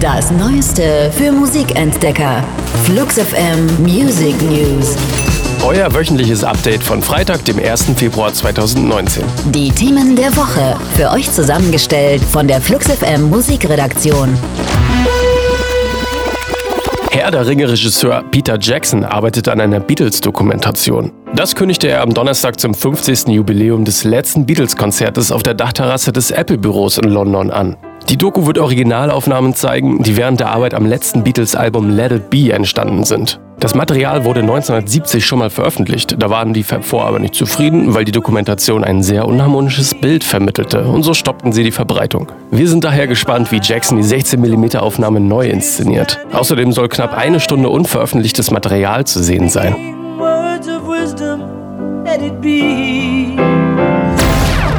Das Neueste für Musikentdecker. Flux FM Music News. Euer wöchentliches Update von Freitag, dem 1. Februar 2019. Die Themen der Woche. Für euch zusammengestellt von der Flux FM Musikredaktion. Herr der Ringe-Regisseur Peter Jackson arbeitet an einer Beatles-Dokumentation. Das kündigte er am Donnerstag zum 50. Jubiläum des letzten Beatles-Konzertes auf der Dachterrasse des Apple-Büros in London an. Die Doku wird Originalaufnahmen zeigen, die während der Arbeit am letzten Beatles-Album Let It Be entstanden sind. Das Material wurde 1970 schon mal veröffentlicht. Da waren die Fab Four aber nicht zufrieden, weil die Dokumentation ein sehr unharmonisches Bild vermittelte und so stoppten sie die Verbreitung. Wir sind daher gespannt, wie Jackson die 16mm Aufnahme neu inszeniert. Außerdem soll knapp eine Stunde unveröffentlichtes Material zu sehen sein.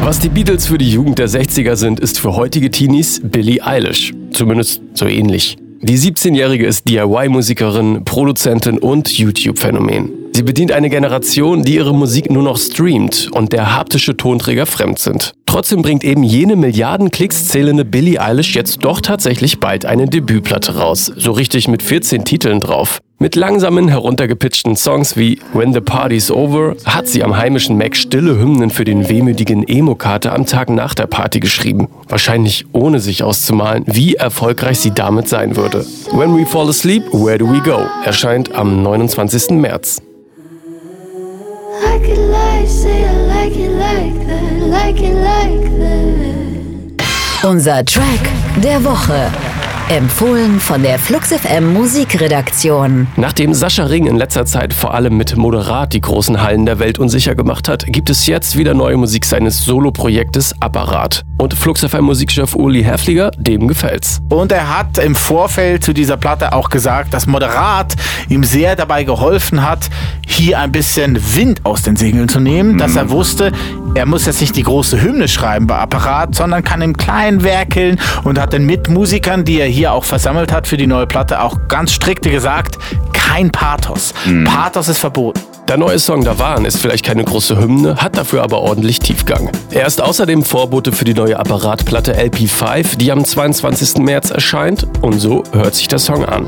Was die Beatles für die Jugend der 60er sind, ist für heutige Teenies Billie Eilish. Zumindest so ähnlich. Die 17-Jährige ist DIY-Musikerin, Produzentin und YouTube-Phänomen. Sie bedient eine Generation, die ihre Musik nur noch streamt und der haptische Tonträger fremd sind. Trotzdem bringt eben jene Milliarden Klicks zählende Billie Eilish jetzt doch tatsächlich bald eine Debütplatte raus. So richtig mit 14 Titeln drauf. Mit langsamen, heruntergepitchten Songs wie When the Party's Over hat sie am heimischen Mac stille Hymnen für den wehmütigen Emo-Kater am Tag nach der Party geschrieben. Wahrscheinlich ohne sich auszumalen, wie erfolgreich sie damit sein würde. When We Fall Asleep, Where Do We Go erscheint am 29. März. Unser Track der Woche. Empfohlen von der FluxFM Musikredaktion. Nachdem Sascha Ring in letzter Zeit vor allem mit Moderat die großen Hallen der Welt unsicher gemacht hat, gibt es jetzt wieder neue Musik seines Soloprojektes Apparat. Und FluxFM Musikchef Uli Häfliger, dem gefällt's. Und er hat im Vorfeld zu dieser Platte auch gesagt, dass Moderat ihm sehr dabei geholfen hat, hier ein bisschen Wind aus den Segeln zu nehmen, mhm. dass er wusste, er muss jetzt nicht die große Hymne schreiben bei Apparat, sondern kann im Kleinen werkeln und hat den Mitmusikern, die er hier auch versammelt hat für die neue Platte, auch ganz strikte gesagt, kein Pathos. Mhm. Pathos ist verboten. Der neue Song Davan ist vielleicht keine große Hymne, hat dafür aber ordentlich Tiefgang. Er ist außerdem Vorbote für die neue Apparatplatte LP5, die am 22. März erscheint und so hört sich der Song an.